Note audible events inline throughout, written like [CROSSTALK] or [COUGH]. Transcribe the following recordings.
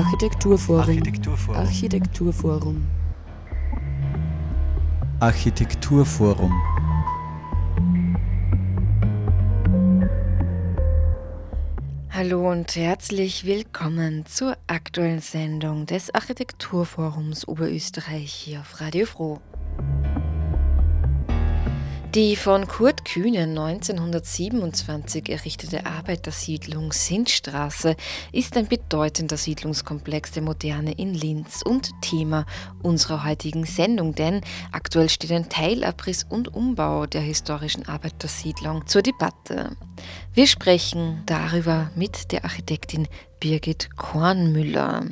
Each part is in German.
Architekturforum. Architekturforum. Architekturforum. Architekturforum. Hallo und herzlich willkommen zur aktuellen Sendung des Architekturforums Oberösterreich hier auf Radio Froh. Die von Kurt Kühne 1927 errichtete Arbeitersiedlung Sindstraße ist ein bedeutender Siedlungskomplex der Moderne in Linz und Thema unserer heutigen Sendung, denn aktuell steht ein Teilabriss und Umbau der historischen Arbeitersiedlung zur Debatte. Wir sprechen darüber mit der Architektin Birgit Kornmüller.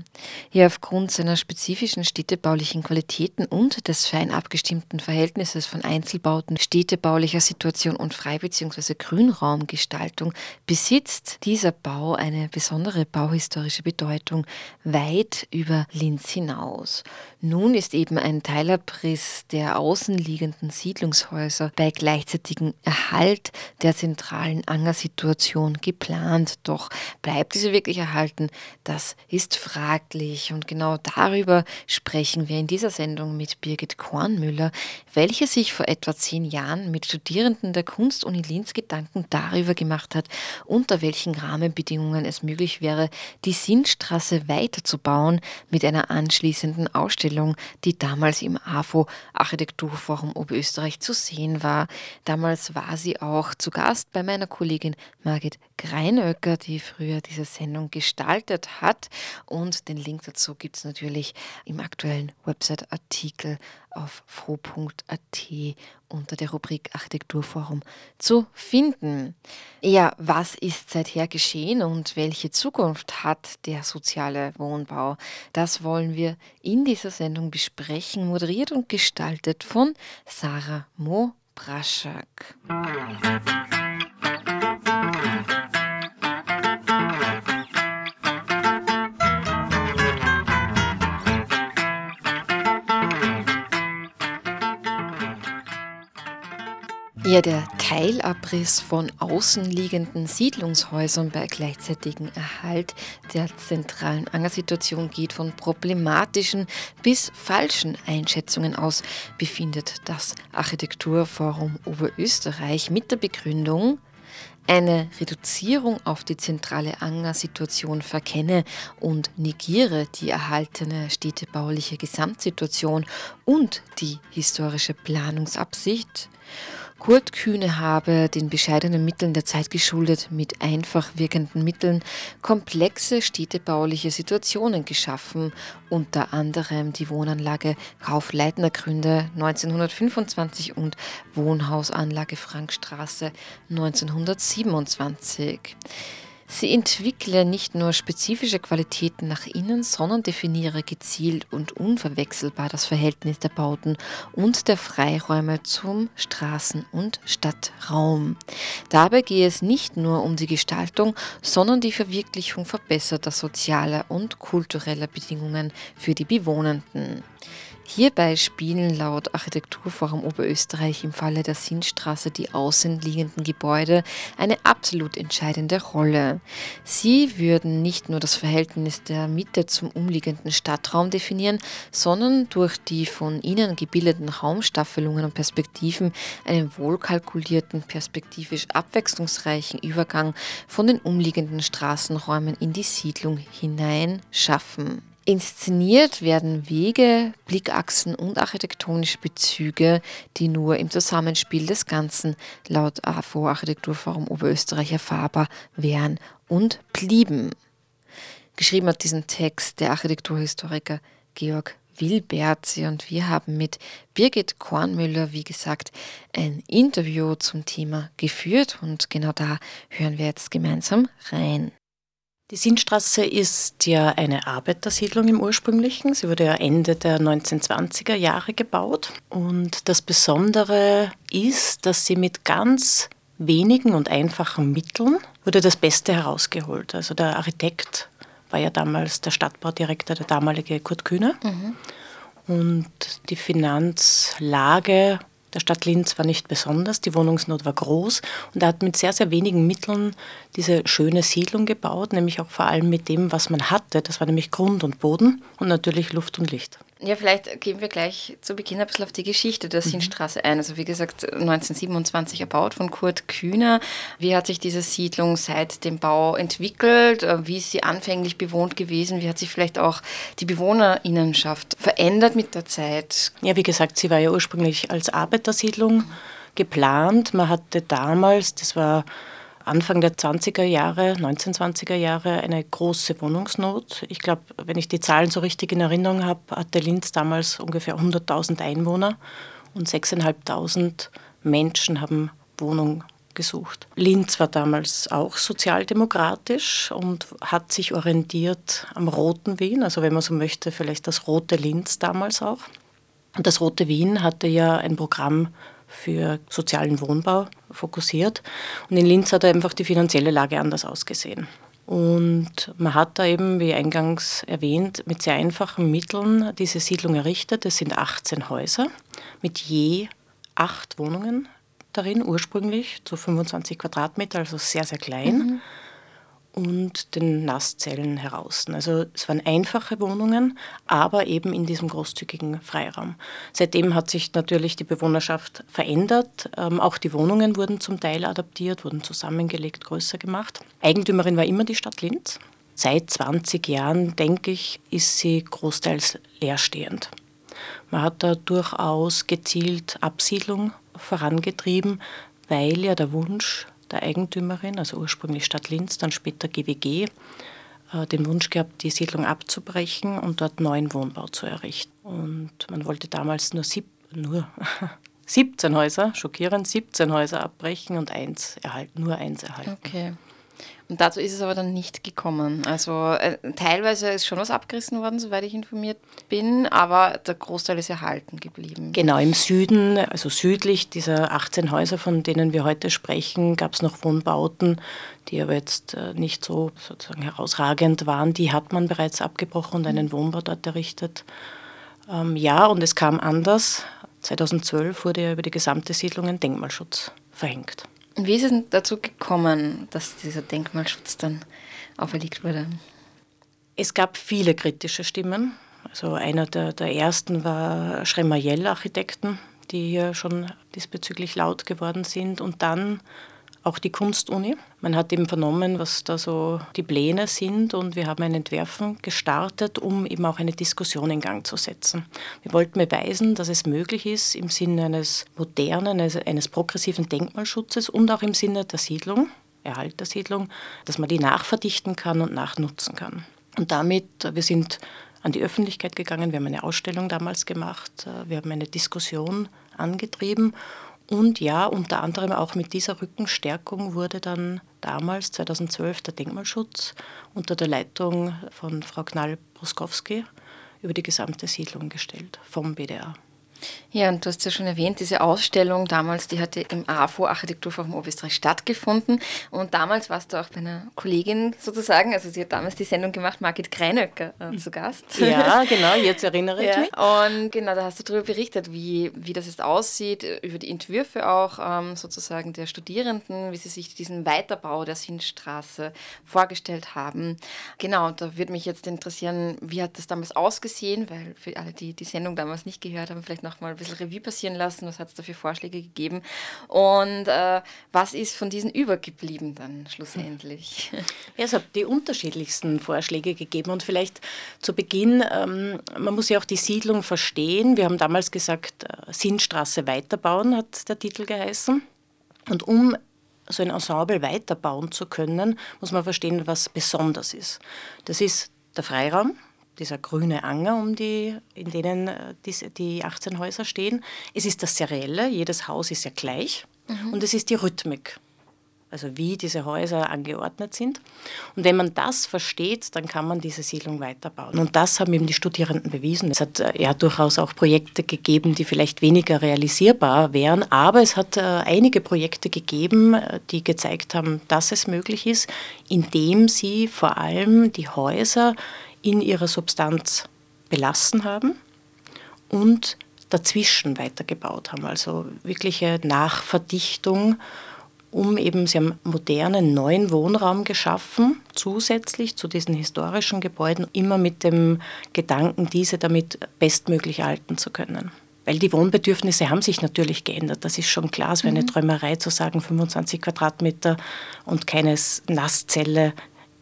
Hier aufgrund seiner spezifischen städtebaulichen Qualitäten und des fein abgestimmten Verhältnisses von Einzelbauten, städtebaulicher Situation und Frei- bzw. Grünraumgestaltung besitzt dieser Bau eine besondere bauhistorische Bedeutung weit über Linz hinaus. Nun ist eben ein Teilabriss der außenliegenden Siedlungshäuser bei gleichzeitigem Erhalt der zentralen Angersituation geplant. Doch bleibt diese wirklich erhalten? Das ist fraglich. Und genau darüber sprechen wir in dieser Sendung mit Birgit Kornmüller, welche sich vor etwa zehn Jahren mit Studierenden der Kunstuni Linz Gedanken darüber gemacht hat, unter welchen Rahmenbedingungen es möglich wäre, die Sinnstraße weiterzubauen mit einer anschließenden Ausstellung Ausstellung, die damals im AFO Architekturforum Oberösterreich zu sehen war. Damals war sie auch zu Gast bei meiner Kollegin Margit Greinöcker, die früher diese Sendung gestaltet hat. Und den Link dazu gibt es natürlich im aktuellen Website-Artikel auf froh.at unter der Rubrik Architekturforum zu finden. Ja, was ist seither geschehen und welche Zukunft hat der soziale Wohnbau? Das wollen wir in dieser Sendung besprechen, moderiert und gestaltet von Sarah Mo Braschak. Ja, der Teilabriss von außenliegenden Siedlungshäusern bei gleichzeitigem Erhalt der zentralen Angersituation geht von problematischen bis falschen Einschätzungen aus, befindet das Architekturforum Oberösterreich mit der Begründung, eine Reduzierung auf die zentrale Angersituation verkenne und negiere die erhaltene städtebauliche Gesamtsituation und die historische Planungsabsicht Kurt Kühne habe den bescheidenen Mitteln der Zeit geschuldet mit einfach wirkenden Mitteln komplexe städtebauliche Situationen geschaffen, unter anderem die Wohnanlage Kaufleitnergründe 1925 und Wohnhausanlage Frankstraße 1927. Sie entwickle nicht nur spezifische Qualitäten nach innen, sondern definiere gezielt und unverwechselbar das Verhältnis der Bauten und der Freiräume zum Straßen- und Stadtraum. Dabei gehe es nicht nur um die Gestaltung, sondern die Verwirklichung verbesserter sozialer und kultureller Bedingungen für die Bewohnenden. Hierbei spielen laut Architekturforum Oberösterreich im Falle der Sinnstraße die außenliegenden Gebäude eine absolut entscheidende Rolle. Sie würden nicht nur das Verhältnis der Mitte zum umliegenden Stadtraum definieren, sondern durch die von ihnen gebildeten Raumstaffelungen und Perspektiven einen wohlkalkulierten, perspektivisch abwechslungsreichen Übergang von den umliegenden Straßenräumen in die Siedlung hinein schaffen. Inszeniert werden Wege, Blickachsen und architektonische Bezüge, die nur im Zusammenspiel des Ganzen laut AFO Architekturforum Oberösterreich erfahrbar wären und blieben. Geschrieben hat diesen Text der Architekturhistoriker Georg Wilberzi und wir haben mit Birgit Kornmüller, wie gesagt, ein Interview zum Thema geführt und genau da hören wir jetzt gemeinsam rein. Die Sinnstraße ist ja eine Arbeitersiedlung im ursprünglichen. Sie wurde ja Ende der 1920er Jahre gebaut. Und das Besondere ist, dass sie mit ganz wenigen und einfachen Mitteln wurde das Beste herausgeholt. Also der Architekt war ja damals der Stadtbaudirektor, der damalige Kurt Kühner. Mhm. Und die Finanzlage der Stadt Linz war nicht besonders, die Wohnungsnot war groß und er hat mit sehr, sehr wenigen Mitteln diese schöne Siedlung gebaut, nämlich auch vor allem mit dem, was man hatte. Das war nämlich Grund und Boden und natürlich Luft und Licht. Ja, vielleicht gehen wir gleich zu Beginn ein bisschen auf die Geschichte der mhm. Sinnstraße ein. Also wie gesagt, 1927 erbaut von Kurt Kühner. Wie hat sich diese Siedlung seit dem Bau entwickelt? Wie ist sie anfänglich bewohnt gewesen? Wie hat sich vielleicht auch die Bewohnerinnenschaft verändert mit der Zeit? Ja, wie gesagt, sie war ja ursprünglich als Arbeitersiedlung geplant. Man hatte damals, das war Anfang der 20er Jahre, 1920er Jahre eine große Wohnungsnot. Ich glaube, wenn ich die Zahlen so richtig in Erinnerung habe, hatte Linz damals ungefähr 100.000 Einwohner und 6.500 Menschen haben Wohnung gesucht. Linz war damals auch sozialdemokratisch und hat sich orientiert am Roten Wien, also wenn man so möchte, vielleicht das Rote Linz damals auch. Und das Rote Wien hatte ja ein Programm für sozialen Wohnbau fokussiert. Und in Linz hat einfach die finanzielle Lage anders ausgesehen. Und man hat da eben, wie eingangs erwähnt, mit sehr einfachen Mitteln diese Siedlung errichtet. Es sind 18 Häuser mit je acht Wohnungen darin, ursprünglich zu 25 Quadratmeter, also sehr, sehr klein. Mhm und den Nasszellen heraus. Also es waren einfache Wohnungen, aber eben in diesem großzügigen Freiraum. Seitdem hat sich natürlich die Bewohnerschaft verändert. Ähm, auch die Wohnungen wurden zum Teil adaptiert, wurden zusammengelegt, größer gemacht. Eigentümerin war immer die Stadt Linz. Seit 20 Jahren, denke ich, ist sie großteils leerstehend. Man hat da durchaus gezielt Absiedlung vorangetrieben, weil ja der Wunsch der Eigentümerin, also ursprünglich Stadt Linz, dann später GWG, äh, den Wunsch gehabt, die Siedlung abzubrechen und dort neuen Wohnbau zu errichten. Und man wollte damals nur, sieb, nur [LAUGHS] 17 Häuser, schockierend 17 Häuser abbrechen und eins erhalten, nur eins erhalten. Okay. Und dazu ist es aber dann nicht gekommen. Also äh, teilweise ist schon was abgerissen worden, soweit ich informiert bin, aber der Großteil ist erhalten geblieben. Genau, im Süden, also südlich dieser 18 Häuser, von denen wir heute sprechen, gab es noch Wohnbauten, die aber jetzt äh, nicht so sozusagen herausragend waren. Die hat man bereits abgebrochen und einen Wohnbau dort errichtet. Ähm, ja, und es kam anders. 2012 wurde ja über die gesamte Siedlung ein Denkmalschutz verhängt. Wie ist es dazu gekommen, dass dieser Denkmalschutz dann auferlegt wurde? Es gab viele kritische Stimmen. Also einer der, der ersten war Schremajell Architekten, die hier schon diesbezüglich laut geworden sind. Und dann auch die Kunstuni. Man hat eben vernommen, was da so die Pläne sind und wir haben ein Entwerfen gestartet, um eben auch eine Diskussion in Gang zu setzen. Wir wollten beweisen, dass es möglich ist, im Sinne eines modernen, eines, progressiven Denkmalschutzes und auch im Sinne der Siedlung, Erhalt der Siedlung, dass man die nachverdichten kann und nachnutzen kann. Und damit, wir sind an die Öffentlichkeit gegangen, wir haben eine Ausstellung damals gemacht, wir haben eine Diskussion angetrieben und ja, unter anderem auch mit dieser Rückenstärkung wurde dann damals, 2012, der Denkmalschutz unter der Leitung von Frau Knall-Bruskowski über die gesamte Siedlung gestellt vom BDA. Ja, und du hast ja schon erwähnt, diese Ausstellung damals, die hatte im AFO Architekturforum Oberösterreich stattgefunden. Und damals warst du auch bei einer Kollegin sozusagen, also sie hat damals die Sendung gemacht, Margit Kreinöcker äh, zu Gast. Ja, [LAUGHS] genau, jetzt erinnere ich ja. mich. Und genau, da hast du darüber berichtet, wie, wie das jetzt aussieht, über die Entwürfe auch ähm, sozusagen der Studierenden, wie sie sich diesen Weiterbau der Sinnstraße vorgestellt haben. Genau, da würde mich jetzt interessieren, wie hat das damals ausgesehen, weil für alle, die die Sendung damals nicht gehört haben, vielleicht noch noch mal ein bisschen Revue passieren lassen, was hat es da für Vorschläge gegeben und äh, was ist von diesen übergeblieben dann schlussendlich? [LAUGHS] Ja, es hat die unterschiedlichsten Vorschläge gegeben und vielleicht zu Beginn, ähm, man muss ja auch die Siedlung verstehen. Wir haben damals gesagt, äh, Sinnstraße weiterbauen hat der Titel geheißen. Und um so ein Ensemble weiterbauen zu können, muss man verstehen, was besonders ist. Das ist der Freiraum, dieser grüne Anger, um die, in denen äh, die, die 18 Häuser stehen. Es ist das Serielle, jedes Haus ist ja gleich. Mhm. Und es ist die Rhythmik, also wie diese Häuser angeordnet sind. Und wenn man das versteht, dann kann man diese Siedlung weiterbauen. Und das haben eben die Studierenden bewiesen. Es hat äh, ja durchaus auch Projekte gegeben, die vielleicht weniger realisierbar wären, aber es hat äh, einige Projekte gegeben, die gezeigt haben, dass es möglich ist, indem sie vor allem die Häuser in ihrer Substanz belassen haben und dazwischen weitergebaut haben. Also wirkliche Nachverdichtung, um eben, sie haben modernen, neuen Wohnraum geschaffen, zusätzlich zu diesen historischen Gebäuden, immer mit dem Gedanken, diese damit bestmöglich halten zu können. Weil die Wohnbedürfnisse haben sich natürlich geändert. Das ist schon klar. Es wäre eine mhm. Träumerei zu sagen, 25 Quadratmeter und keine Nasszelle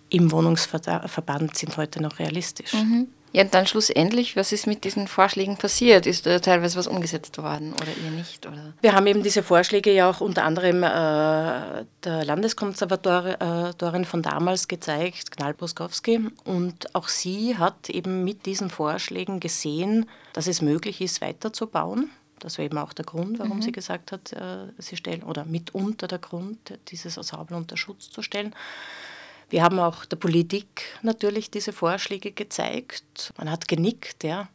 im Wohnungsverband sind heute noch realistisch. Mhm. Ja, und dann schlussendlich, was ist mit diesen Vorschlägen passiert? Ist da teilweise was umgesetzt worden oder eher nicht? Oder? Wir haben eben diese Vorschläge ja auch unter anderem äh, der Landeskonservatorin von damals gezeigt, Knall Bruskowski. Und auch sie hat eben mit diesen Vorschlägen gesehen, dass es möglich ist, weiterzubauen. Das war eben auch der Grund, warum mhm. sie gesagt hat, äh, sie stellen, oder mitunter der Grund, dieses Ensemble unter Schutz zu stellen. Wir haben auch der Politik natürlich diese Vorschläge gezeigt. Man hat genickt, ja.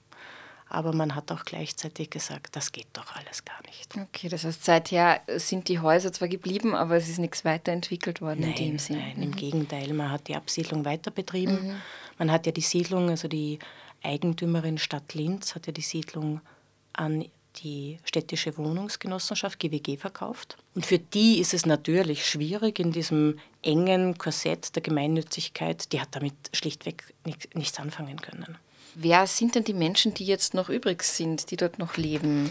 Aber man hat auch gleichzeitig gesagt, das geht doch alles gar nicht. Okay, das heißt, seither sind die Häuser zwar geblieben, aber es ist nichts weiterentwickelt worden nein, in dem Sinne. Nein, mhm. im Gegenteil, man hat die Absiedlung weiter betrieben. Mhm. Man hat ja die Siedlung, also die Eigentümerin Stadt Linz hat ja die Siedlung an die städtische Wohnungsgenossenschaft GWG verkauft. Und für die ist es natürlich schwierig in diesem engen Korsett der Gemeinnützigkeit. Die hat damit schlichtweg nichts anfangen können. Wer sind denn die Menschen, die jetzt noch übrig sind, die dort noch leben?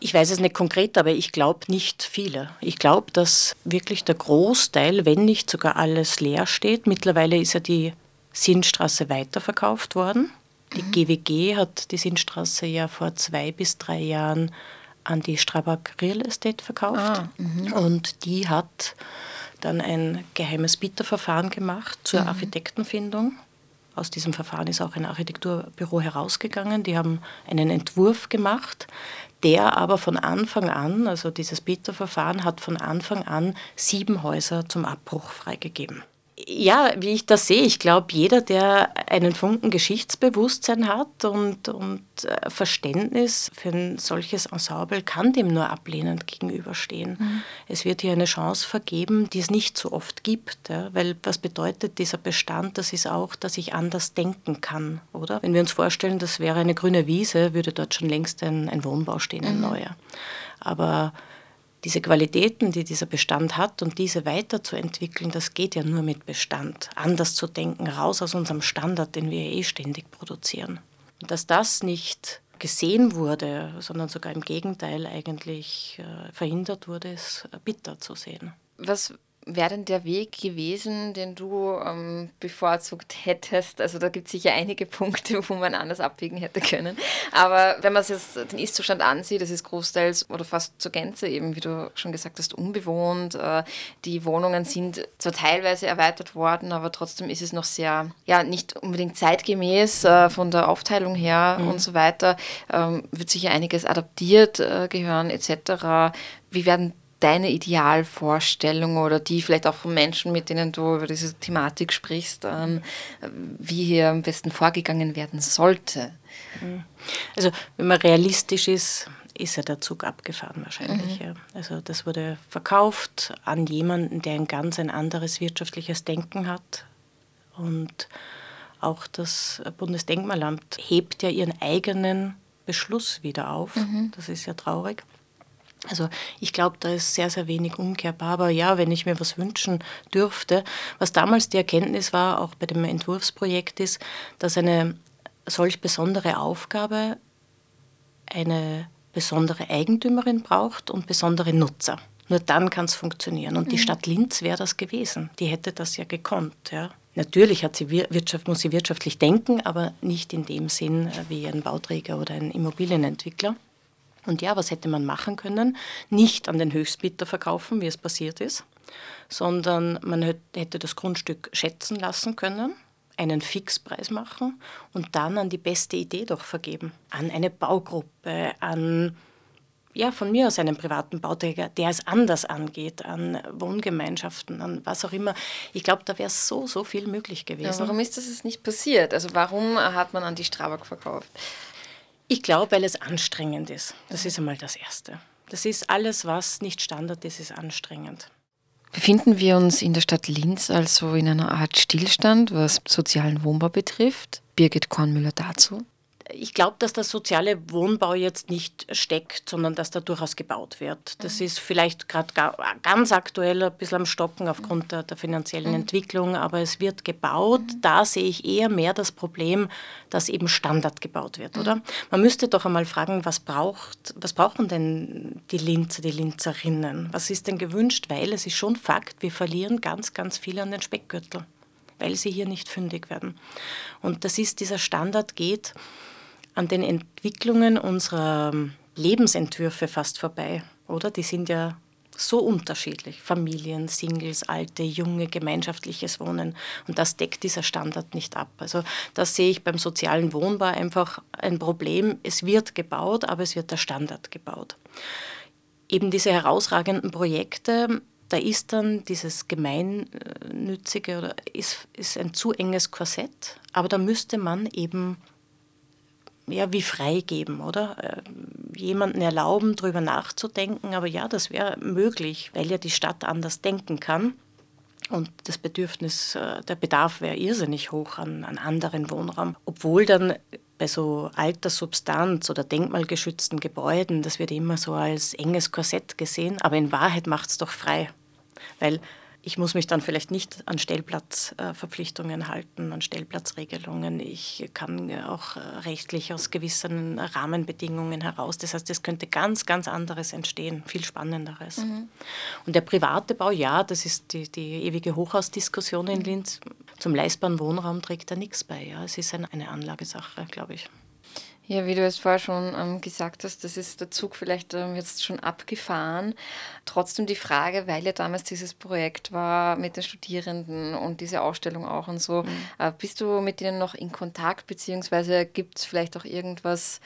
Ich weiß es nicht konkret, aber ich glaube nicht viele. Ich glaube, dass wirklich der Großteil, wenn nicht sogar alles leer steht. Mittlerweile ist ja die Sinnstraße weiterverkauft worden. Die GWG hat die Sinnstraße ja vor zwei bis drei Jahren an die Strabag Real Estate verkauft. Ah, mhm. und die hat dann ein geheimes Bitterverfahren gemacht zur mhm. Architektenfindung. Aus diesem Verfahren ist auch ein Architekturbüro herausgegangen. Die haben einen Entwurf gemacht, der aber von Anfang an, also dieses Bitterverfahren hat von Anfang an sieben Häuser zum Abbruch freigegeben ja, wie ich das sehe, ich glaube, jeder, der einen Funken Geschichtsbewusstsein hat und, und äh, Verständnis für ein solches Ensemble, kann dem nur ablehnend gegenüberstehen. Mhm. Es wird hier eine Chance vergeben, die es nicht so oft gibt. Ja? Weil was bedeutet dieser Bestand? Das ist auch, dass ich anders denken kann, oder? Wenn wir uns vorstellen, das wäre eine grüne Wiese, würde dort schon längst ein, ein Wohnbau stehen, ein mhm. neuer. Aber diese Qualitäten, die dieser Bestand hat und diese weiterzuentwickeln, das geht ja nur mit Bestand. Anders zu denken, raus aus unserem Standard, den wir eh ständig produzieren. Und dass das nicht gesehen wurde, sondern sogar im Gegenteil eigentlich äh, verhindert wurde, ist bitter zu sehen. Was wäre denn der Weg gewesen, den du ähm, bevorzugt hättest? Also da gibt es sicher einige [LAUGHS] Punkte, wo man anders abwägen hätte können. Aber wenn man sich den Ist-Zustand ansieht, das ist großteils oder fast zur Gänze eben, wie du schon gesagt hast, unbewohnt. Äh, die Wohnungen sind zwar teilweise erweitert worden, aber trotzdem ist es noch sehr, ja, nicht unbedingt zeitgemäß äh, von der Aufteilung her mhm. und so weiter. Ähm, wird sicher einiges adaptiert äh, gehören etc. Wie werden deine Idealvorstellung oder die vielleicht auch von Menschen, mit denen du über diese Thematik sprichst, ähm, wie hier am besten vorgegangen werden sollte? Mhm. Also wenn man realistisch ist, ist ja der Zug abgefahren wahrscheinlich. Mhm. Ja. Also das wurde verkauft an jemanden, der ein ganz ein anderes wirtschaftliches Denken hat. Und auch das Bundesdenkmalamt hebt ja ihren eigenen Beschluss wieder auf. Mhm. Das ist ja traurig. Also ich glaube, da ist sehr, sehr wenig umkehrbar. Aber ja, wenn ich mir was wünschen dürfte, was damals die Erkenntnis war, auch bei dem Entwurfsprojekt ist, dass eine solch besondere Aufgabe eine besondere Eigentümerin braucht und besondere Nutzer. Nur dann kann es funktionieren. Und mhm. die Stadt Linz wäre das gewesen. Die hätte das ja gekonnt. Ja. Natürlich hat sie Wirtschaft, muss sie wirtschaftlich denken, aber nicht in dem Sinn äh, wie ein Bauträger oder ein Immobilienentwickler. Und ja, was hätte man machen können? Nicht an den Höchstbieter verkaufen, wie es passiert ist, sondern man hätte das Grundstück schätzen lassen können, einen Fixpreis machen und dann an die beste Idee doch vergeben. An eine Baugruppe, an ja, von mir aus einen privaten Bauträger, der es anders angeht, an Wohngemeinschaften, an was auch immer. Ich glaube, da wäre so, so viel möglich gewesen. Ja, warum ist das nicht passiert? Also warum hat man an die Strabag verkauft? Ich glaube, weil es anstrengend ist. Das ist einmal das Erste. Das ist alles, was nicht Standard ist, ist anstrengend. Befinden wir uns in der Stadt Linz also in einer Art Stillstand, was sozialen Wohnbau betrifft? Birgit Kornmüller dazu? Ich glaube, dass der soziale Wohnbau jetzt nicht steckt, sondern dass da durchaus gebaut wird. Das mhm. ist vielleicht gerade ganz aktuell ein bisschen am Stocken aufgrund der, der finanziellen mhm. Entwicklung, aber es wird gebaut. Mhm. Da sehe ich eher mehr das Problem, dass eben Standard gebaut wird, oder? Mhm. Man müsste doch einmal fragen, was, braucht, was brauchen denn die Linzer, die Linzerinnen? Was ist denn gewünscht? Weil es ist schon Fakt, wir verlieren ganz, ganz viel an den Speckgürtel weil sie hier nicht fündig werden. Und das ist, dieser Standard geht an den Entwicklungen unserer Lebensentwürfe fast vorbei, oder? Die sind ja so unterschiedlich. Familien, Singles, alte, junge, gemeinschaftliches Wohnen. Und das deckt dieser Standard nicht ab. Also das sehe ich beim sozialen Wohnbau einfach ein Problem. Es wird gebaut, aber es wird der Standard gebaut. Eben diese herausragenden Projekte, da ist dann dieses Gemeinnützige oder ist, ist ein zu enges Korsett, aber da müsste man eben ja, wie freigeben, oder? Äh, jemanden erlauben, darüber nachzudenken, aber ja, das wäre möglich, weil ja die Stadt anders denken kann. Und das Bedürfnis, äh, der Bedarf wäre irrsinnig hoch an, an anderen Wohnraum. Obwohl dann bei so alter Substanz oder denkmalgeschützten Gebäuden, das wird immer so als enges Korsett gesehen, aber in Wahrheit macht es doch frei weil ich muss mich dann vielleicht nicht an Stellplatzverpflichtungen halten, an Stellplatzregelungen. Ich kann auch rechtlich aus gewissen Rahmenbedingungen heraus. Das heißt, es könnte ganz, ganz anderes entstehen, viel Spannenderes. Mhm. Und der private Bau, ja, das ist die, die ewige Hochhausdiskussion in Linz. Zum leistbaren Wohnraum trägt da nichts bei. Ja. Es ist eine Anlagesache, glaube ich. Ja, wie du es vorher schon ähm, gesagt hast, das ist der Zug vielleicht ähm, jetzt schon abgefahren. Trotzdem die Frage, weil ja damals dieses Projekt war mit den Studierenden und diese Ausstellung auch und so, mhm. äh, bist du mit denen noch in Kontakt, beziehungsweise gibt es vielleicht auch irgendwas,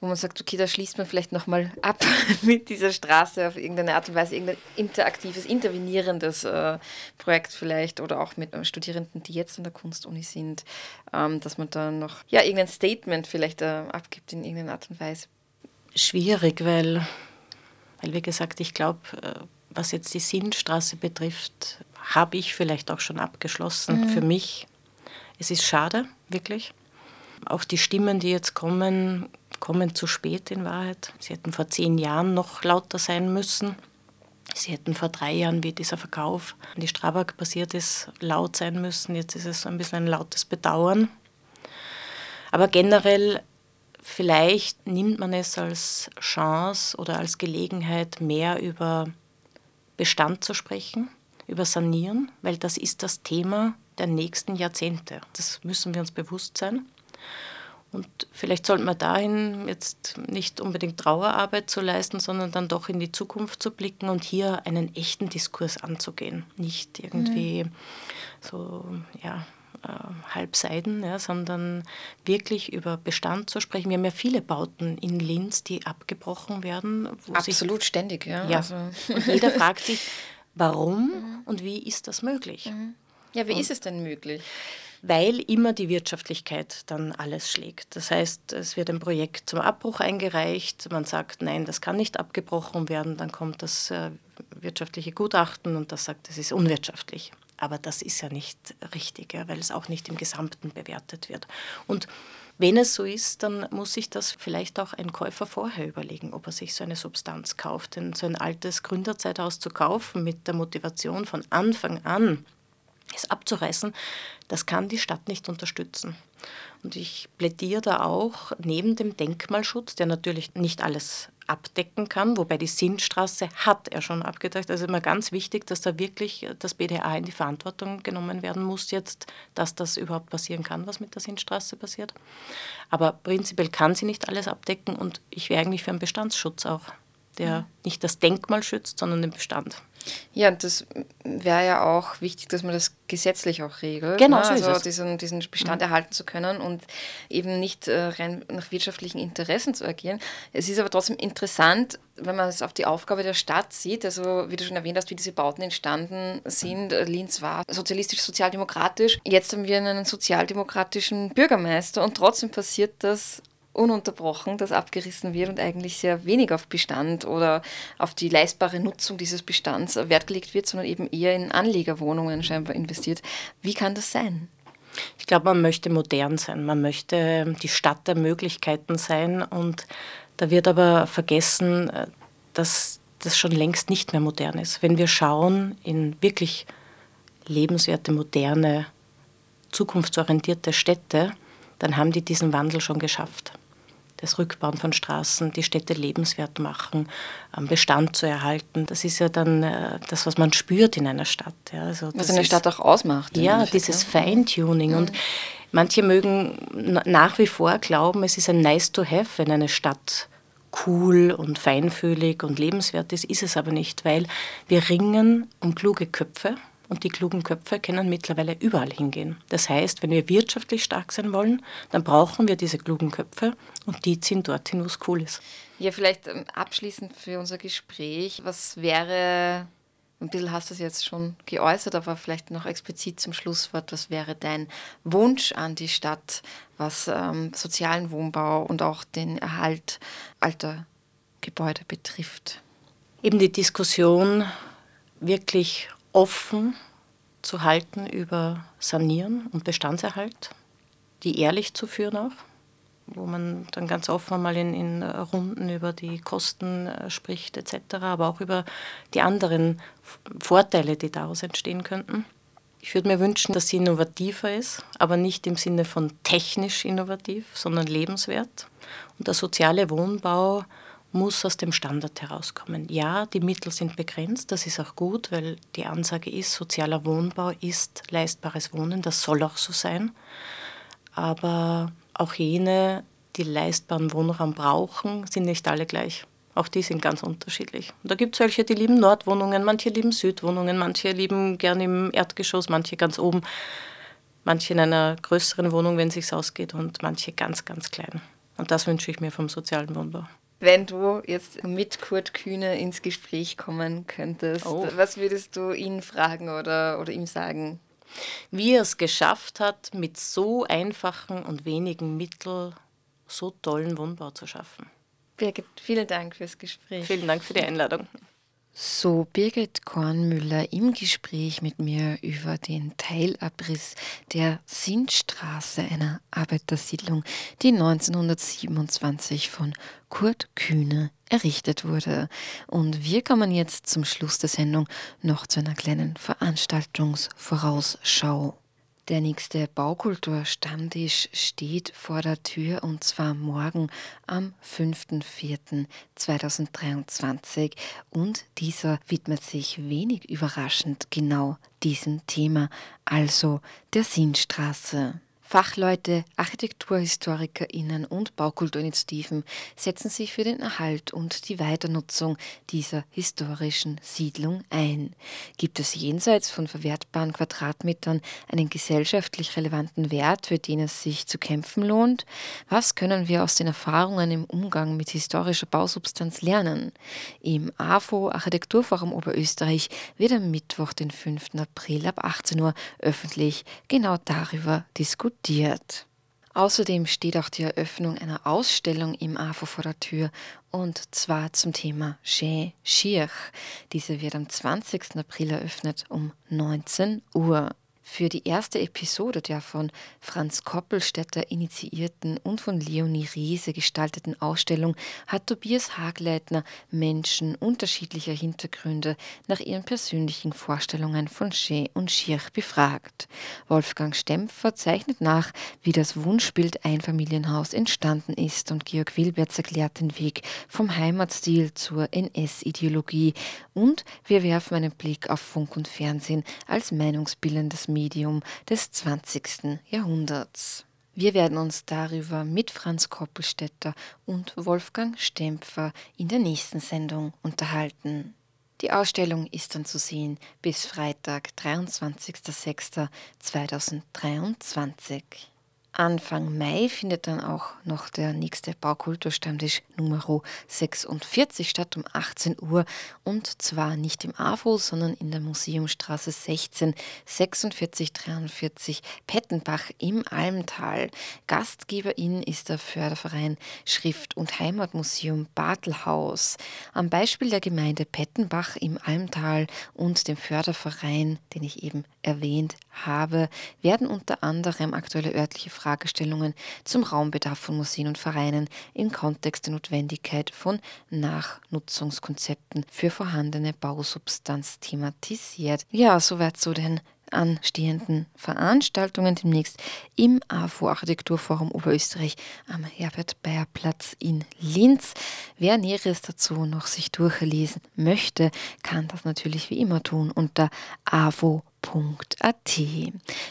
wo man sagt, okay, da schließt man vielleicht nochmal ab [LAUGHS] mit dieser Straße auf irgendeine Art und Weise, irgendein interaktives, intervenierendes äh, Projekt vielleicht oder auch mit äh, Studierenden, die jetzt an der Kunstuni sind, ähm, dass man da noch ja, irgendein Statement vielleicht äh, abgibt in irgendeiner Art und Weise. Schwierig, weil, weil wie gesagt, ich glaube, äh, was jetzt die Sinnstraße betrifft, habe ich vielleicht auch schon abgeschlossen mhm. für mich. Es ist schade, wirklich. Auch die Stimmen, die jetzt kommen, kommen zu spät in Wahrheit. Sie hätten vor zehn Jahren noch lauter sein müssen. Sie hätten vor drei Jahren, wie dieser Verkauf an die Strabag passiert ist, laut sein müssen. Jetzt ist es so ein bisschen ein lautes Bedauern. Aber generell, vielleicht nimmt man es als Chance oder als Gelegenheit, mehr über Bestand zu sprechen, über Sanieren, weil das ist das Thema der nächsten Jahrzehnte. Das müssen wir uns bewusst sein. Und vielleicht sollte man dahin jetzt nicht unbedingt Trauerarbeit zu leisten, sondern dann doch in die Zukunft zu blicken und hier einen echten Diskurs anzugehen. Nicht irgendwie mhm. so, ja, äh, Halbseiden, ja, sondern wirklich über Bestand zu sprechen. Wir haben ja viele Bauten in Linz, die abgebrochen werden. Absolut sich, ständig, ja. ja. Also. Und jeder [LAUGHS] fragt sich, warum mhm. und wie ist das möglich? Mhm. Ja, wie und, ist es denn möglich? Weil immer die Wirtschaftlichkeit dann alles schlägt. Das heißt, es wird ein Projekt zum Abbruch eingereicht, man sagt, nein, das kann nicht abgebrochen werden, dann kommt das äh, wirtschaftliche Gutachten und das sagt, es ist unwirtschaftlich. Aber das ist ja nicht richtig, weil es auch nicht im Gesamten bewertet wird. Und wenn es so ist, dann muss sich das vielleicht auch ein Käufer vorher überlegen, ob er sich so eine Substanz kauft. Denn so ein altes Gründerzeithaus zu kaufen mit der Motivation von Anfang an, es abzureißen, das kann die Stadt nicht unterstützen. Und ich plädiere da auch neben dem Denkmalschutz, der natürlich nicht alles abdecken kann, wobei die Sinnstraße hat er schon abgedeckt. Also immer ganz wichtig, dass da wirklich das BDA in die Verantwortung genommen werden muss jetzt, dass das überhaupt passieren kann, was mit der Sinnstraße passiert. Aber prinzipiell kann sie nicht alles abdecken und ich wäre eigentlich für einen Bestandsschutz auch, der mhm. nicht das Denkmal schützt, sondern den Bestand. Ja, das wäre ja auch wichtig, dass man das gesetzlich auch regelt. Genau, ne? so also diesen, diesen Bestand mhm. erhalten zu können und eben nicht äh, rein nach wirtschaftlichen Interessen zu agieren. Es ist aber trotzdem interessant, wenn man es auf die Aufgabe der Stadt sieht, also wie du schon erwähnt hast, wie diese Bauten entstanden sind. Linz war sozialistisch-sozialdemokratisch. Jetzt haben wir einen sozialdemokratischen Bürgermeister und trotzdem passiert das ununterbrochen, das abgerissen wird und eigentlich sehr wenig auf Bestand oder auf die leistbare Nutzung dieses Bestands Wert gelegt wird, sondern eben eher in Anlegerwohnungen scheinbar investiert. Wie kann das sein? Ich glaube, man möchte modern sein, man möchte die Stadt der Möglichkeiten sein und da wird aber vergessen, äh, dass das schon längst nicht mehr modern ist. Wenn wir schauen in wirklich lebenswerte, moderne, zukunftsorientierte Städte, dann haben die diesen Wandel schon geschafft. Das Rückbauen von Straßen, die Städte lebenswert machen, Bestand zu erhalten, das ist ja dann äh, das, was man spürt in einer Stadt. Ja, also was eine Stadt auch ausmacht. Ja, dieses Feintuning. Mhm. Und manche mögen nach wie vor glauben, es ist ein Nice to have, wenn eine Stadt cool und feinfühlig und lebenswert ist, ist es aber nicht, weil wir ringen um kluge Köpfe und die klugen Köpfe können mittlerweile überall hingehen. Das heißt, wenn wir wirtschaftlich stark sein wollen, dann brauchen wir diese klugen Köpfe und die ziehen dorthin, wo es cool ist. Ja, vielleicht ähm, abschließend für unser Gespräch, was wäre, ein bisschen hast du es jetzt schon geäußert, aber vielleicht noch explizit zum Schlusswort, was wäre dein Wunsch an die Stadt, was ähm, sozialen Wohnbau und auch den Erhalt alter Gebäude betrifft? Eben die Diskussion wirklich offen zu halten über Sanieren und Bestandserhalt, die ehrlich zu führen auch, wo man dann ganz offen mal in, in Runden über die Kosten äh, spricht etc., aber auch über die anderen Vorteile, die daraus entstehen könnten. Ich würde mir wünschen, dass sie innovativer ist, aber nicht im Sinne von technisch innovativ, sondern lebenswert. Und der soziale Wohnbau muss aus dem Standard herauskommen. Ja, die Mittel sind begrenzt, das ist auch gut, weil die Ansage ist, sozialer Wohnbau ist leistbares Wohnen, das soll auch so sein. Aber auch jene, die leistbaren Wohnraum brauchen, sind nicht alle gleich. Auch die sind ganz unterschiedlich. Und da gibt es welche, die lieben Nordwohnungen, manche lieben Südwohnungen, manche lieben gern im Erdgeschoss, manche ganz oben, manche in einer größeren Wohnung, wenn es sich ausgeht, und manche ganz, ganz klein. Und das wünsche ich mir vom sozialen Wohnbau. Wenn du jetzt mit Kurt Kühne ins Gespräch kommen könntest, oh. was würdest du ihn fragen oder, oder ihm sagen? Wie er es geschafft hat, mit so einfachen und wenigen Mitteln so tollen Wohnbau zu schaffen. Birgit, vielen Dank fürs Gespräch. Vielen Dank für die Einladung. So Birgit Kornmüller im Gespräch mit mir über den Teilabriss der Sindstraße, einer Arbeitersiedlung, die 1927 von Kurt Kühne errichtet wurde. Und wir kommen jetzt zum Schluss der Sendung noch zu einer kleinen Veranstaltungsvorausschau. Der nächste Baukulturstammtisch steht vor der Tür und zwar morgen am 5.4.2023 und dieser widmet sich wenig überraschend genau diesem Thema, also der Sinnstraße. Fachleute, ArchitekturhistorikerInnen und Baukulturinitiativen setzen sich für den Erhalt und die Weiternutzung dieser historischen Siedlung ein. Gibt es jenseits von verwertbaren Quadratmetern einen gesellschaftlich relevanten Wert, für den es sich zu kämpfen lohnt? Was können wir aus den Erfahrungen im Umgang mit historischer Bausubstanz lernen? Im AFO Architekturforum Oberösterreich wird am Mittwoch, den 5. April ab 18 Uhr öffentlich genau darüber diskutiert studiert. Außerdem steht auch die Eröffnung einer Ausstellung im AFO vor der Tür und zwar zum Thema Chez Schirch. Diese wird am 20. April eröffnet um 19 Uhr. Für die erste Episode der von Franz Koppelstädter initiierten und von Leonie Riese gestalteten Ausstellung hat Tobias Hagleitner Menschen unterschiedlicher Hintergründe nach ihren persönlichen Vorstellungen von Che und Schirch befragt. Wolfgang Stempfer zeichnet nach, wie das Wunschbild Einfamilienhaus entstanden ist und Georg Wilberts erklärt den Weg vom Heimatstil zur NS-Ideologie und wir werfen einen Blick auf Funk und Fernsehen als meinungsbildendes Medium Medium des 20. Jahrhunderts. Wir werden uns darüber mit Franz Koppelstädter und Wolfgang Stempfer in der nächsten Sendung unterhalten. Die Ausstellung ist dann zu sehen bis Freitag, 23.06.2023. Anfang Mai findet dann auch noch der nächste Baukulturstammtisch Nummer 46 statt um 18 Uhr und zwar nicht im AFO, sondern in der Museumstraße 16 46 43 Pettenbach im Almtal. Gastgeberin ist der Förderverein Schrift- und Heimatmuseum Bartelhaus. Am Beispiel der Gemeinde Pettenbach im Almtal und dem Förderverein, den ich eben erwähnt habe, werden unter anderem aktuelle örtliche Fragestellungen zum Raumbedarf von Museen und Vereinen im Kontext der Notwendigkeit von Nachnutzungskonzepten für vorhandene Bausubstanz thematisiert. Ja, soweit zu den anstehenden Veranstaltungen demnächst im AFO Architekturforum Oberösterreich am Herbert-Bayer-Platz in Linz. Wer Näheres dazu noch sich durchlesen möchte, kann das natürlich wie immer tun unter AFO www.ftf.at.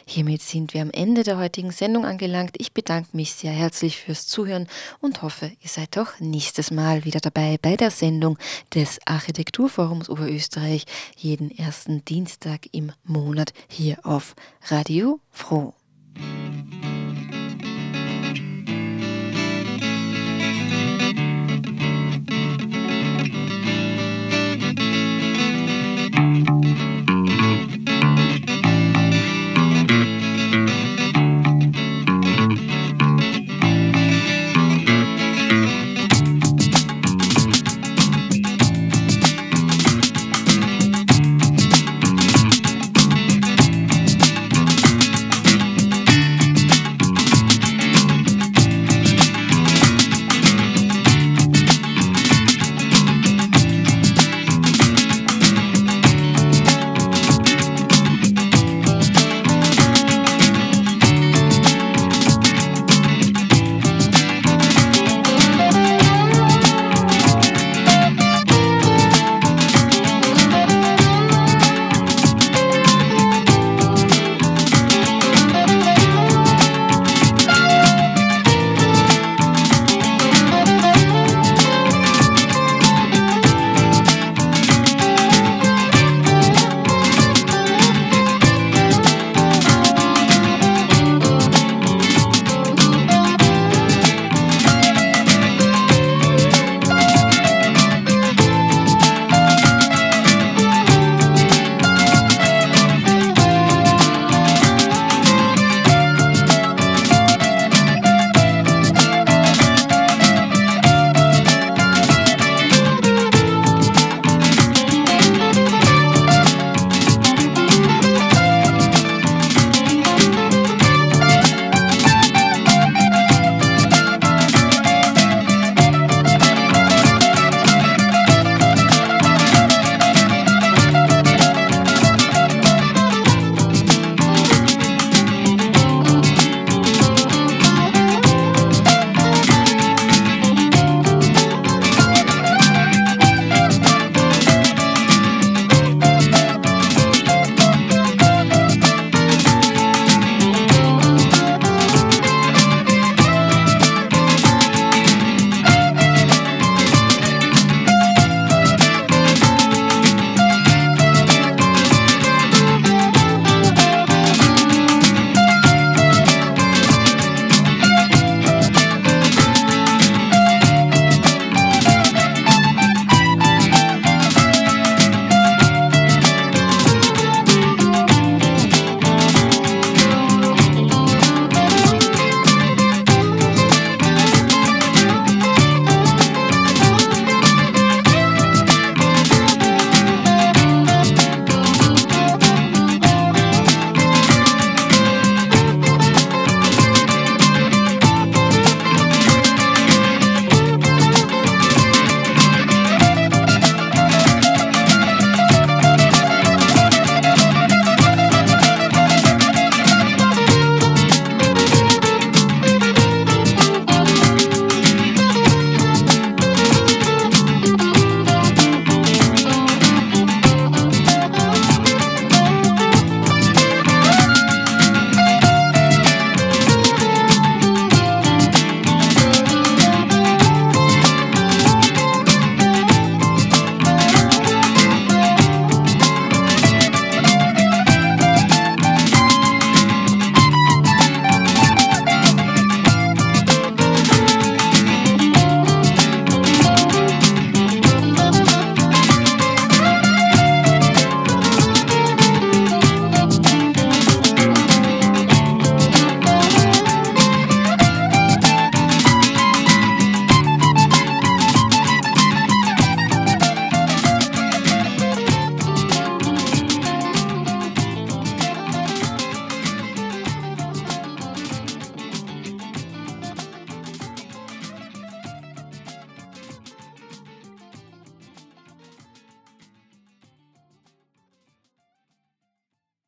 Hiermit sind wir am Ende der heutigen Sendung angelangt. Ich bedanke mich sehr herzlich fürs Zuhören und hoffe, ihr seid auch nächstes Mal wieder dabei bei der Sendung des Architekturforums Oberösterreich jeden ersten Dienstag im Monat hier auf Radio Froh.